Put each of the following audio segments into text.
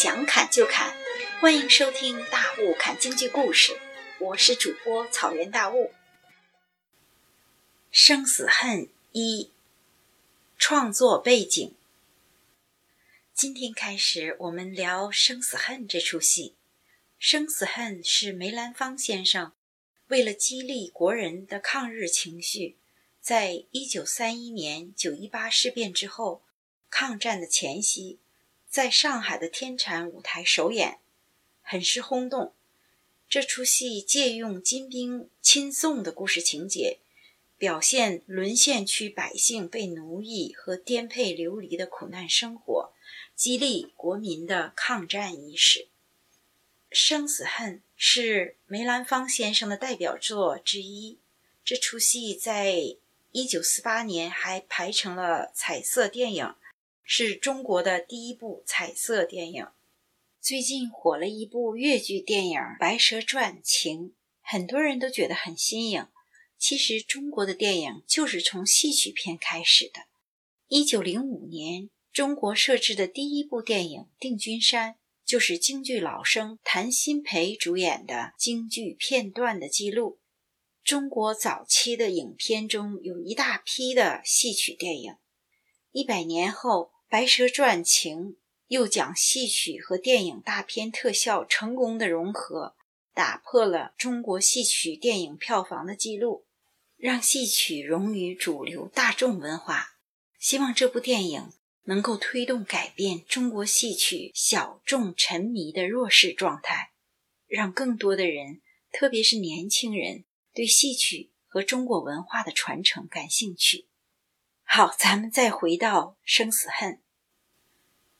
想砍就砍，欢迎收听《大雾砍京剧故事》，我是主播草原大雾。生死恨一创作背景。今天开始，我们聊《生死恨》这出戏。《生死恨》是梅兰芳先生为了激励国人的抗日情绪，在一九三一年九一八事变之后，抗战的前夕。在上海的天蟾舞台首演，很是轰动。这出戏借用金兵亲送的故事情节，表现沦陷区百姓被奴役和颠沛流离的苦难生活，激励国民的抗战意识。《生死恨》是梅兰芳先生的代表作之一。这出戏在一九四八年还排成了彩色电影。是中国的第一部彩色电影。最近火了一部越剧电影《白蛇传情》，很多人都觉得很新颖。其实中国的电影就是从戏曲片开始的。一九零五年，中国设置的第一部电影《定军山》，就是京剧老生谭鑫培主演的京剧片段的记录。中国早期的影片中有一大批的戏曲电影。一百年后。《白蛇传情》又讲戏曲和电影大片特效成功的融合，打破了中国戏曲电影票房的记录，让戏曲融于主流大众文化。希望这部电影能够推动改变中国戏曲小众沉迷的弱势状态，让更多的人，特别是年轻人，对戏曲和中国文化的传承感兴趣。好，咱们再回到《生死恨》。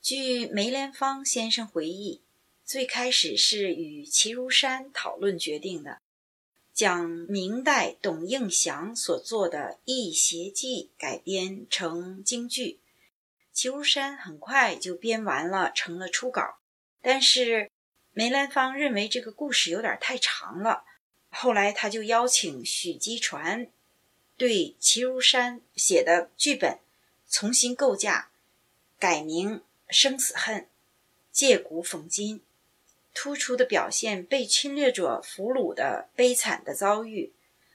据梅兰芳先生回忆，最开始是与齐如山讨论决定的，将明代董应祥所作的《异邪记》改编成京剧。齐如山很快就编完了，成了初稿。但是梅兰芳认为这个故事有点太长了，后来他就邀请许基传。对齐如山写的剧本重新构架，改名《生死恨》，借古讽今，突出的表现被侵略者俘虏的悲惨的遭遇，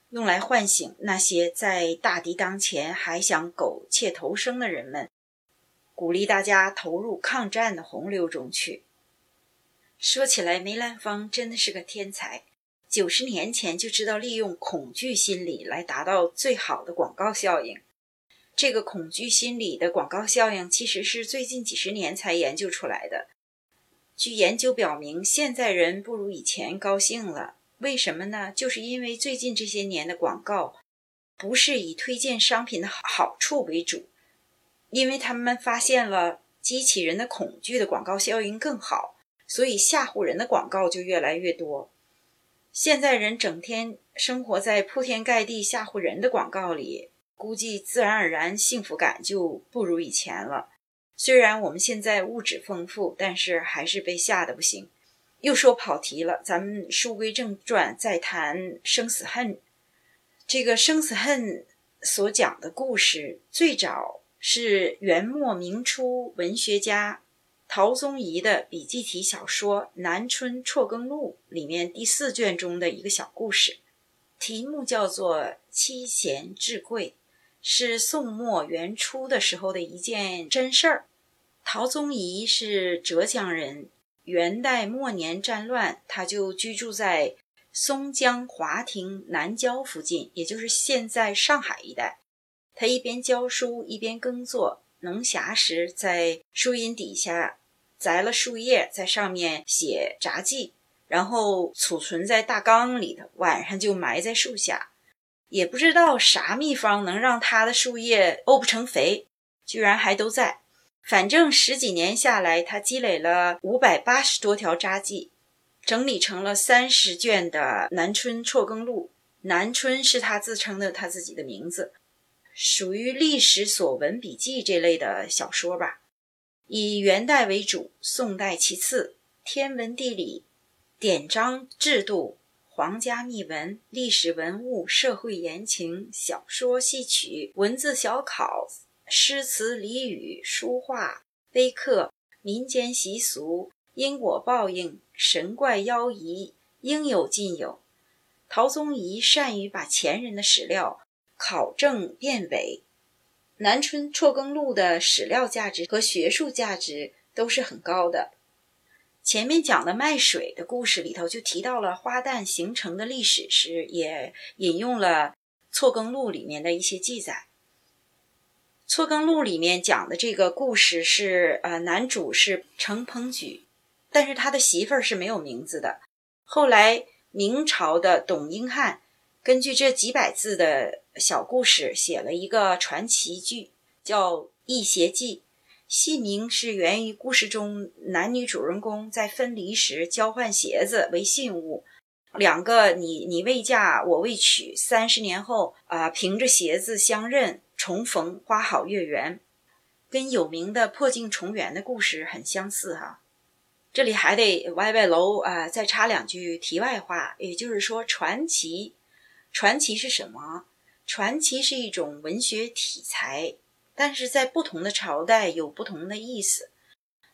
用来唤醒那些在大敌当前还想苟且偷生的人们，鼓励大家投入抗战的洪流中去。说起来，梅兰芳真的是个天才。九十年前就知道利用恐惧心理来达到最好的广告效应。这个恐惧心理的广告效应其实是最近几十年才研究出来的。据研究表明，现在人不如以前高兴了。为什么呢？就是因为最近这些年的广告不是以推荐商品的好处为主，因为他们发现了激起人的恐惧的广告效应更好，所以吓唬人的广告就越来越多。现在人整天生活在铺天盖地吓唬人的广告里，估计自然而然幸福感就不如以前了。虽然我们现在物质丰富，但是还是被吓得不行。又说跑题了，咱们书归正传，再谈生死恨。这个生死恨所讲的故事，最早是元末明初文学家。陶宗仪的笔记体小说《南春辍耕录》里面第四卷中的一个小故事，题目叫做《七贤治贵》，是宋末元初的时候的一件真事儿。陶宗仪是浙江人，元代末年战乱，他就居住在松江华亭南郊附近，也就是现在上海一带。他一边教书一边耕作，能暇时在树荫底下。摘了树叶，在上面写札记，然后储存在大缸里头，晚上就埋在树下。也不知道啥秘方能让他的树叶沤不成肥，居然还都在。反正十几年下来，他积累了五百八十多条札记，整理成了三十卷的《南春辍耕录》。南春是他自称的他自己的名字，属于历史所闻笔记这类的小说吧。以元代为主，宋代其次。天文地理、典章制度、皇家秘闻、历史文物、社会言情、小说戏曲、文字小考、诗词俚语、书画、碑刻、民间习俗、因果报应、神怪妖异，应有尽有。陶宗仪善于把前人的史料考证辨伪，《南春辍耕录》的史料价值和学术价值都是很高的。前面讲的卖水的故事里头就提到了花旦形成的历史时，也引用了《辍耕录》里面的一些记载。《辍耕录》里面讲的这个故事是，呃，男主是程鹏举，但是他的媳妇儿是没有名字的。后来。明朝的董英汉根据这几百字的小故事写了一个传奇剧，叫《异邪记》。戏名是源于故事中男女主人公在分离时交换鞋子为信物，两个你你未嫁我未娶，三十年后啊凭着鞋子相认重逢，花好月圆，跟有名的破镜重圆的故事很相似哈。这里还得歪歪楼啊，再插两句题外话，也就是说，传奇，传奇是什么？传奇是一种文学题材，但是在不同的朝代有不同的意思。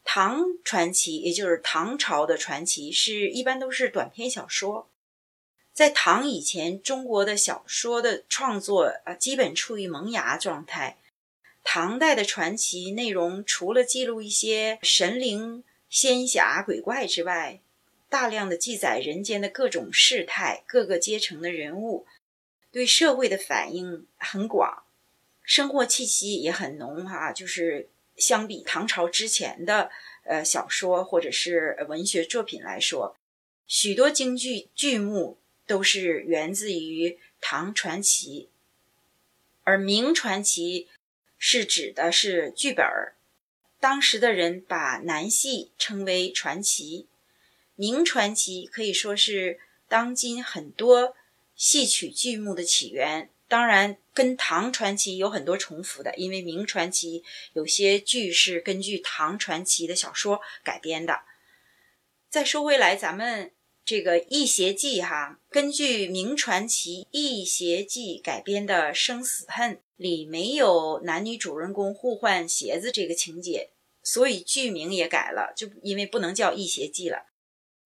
唐传奇，也就是唐朝的传奇，是一般都是短篇小说。在唐以前，中国的小说的创作啊，基本处于萌芽状态。唐代的传奇内容，除了记录一些神灵。仙侠鬼怪之外，大量的记载人间的各种事态、各个阶层的人物，对社会的反应很广，生活气息也很浓哈。就是相比唐朝之前的呃小说或者是文学作品来说，许多京剧剧目都是源自于唐传奇，而明传奇是指的是剧本儿。当时的人把南戏称为传奇，明传奇可以说是当今很多戏曲剧目的起源。当然，跟唐传奇有很多重复的，因为明传奇有些剧是根据唐传奇的小说改编的。再说回来，咱们这个《异邪记》哈，根据明传奇《异邪记》改编的《生死恨》。里没有男女主人公互换鞋子这个情节，所以剧名也改了，就因为不能叫《异邪记》了。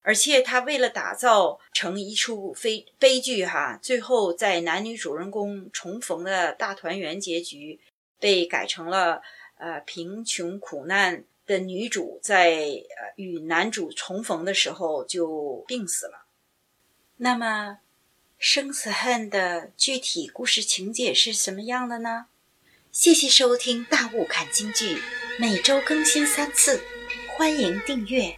而且他为了打造成一出非悲剧，哈，最后在男女主人公重逢的大团圆结局，被改成了呃贫穷苦难的女主在呃与男主重逢的时候就病死了。那么。生死恨的具体故事情节是什么样的呢？谢谢收听《大雾看京剧》，每周更新三次，欢迎订阅。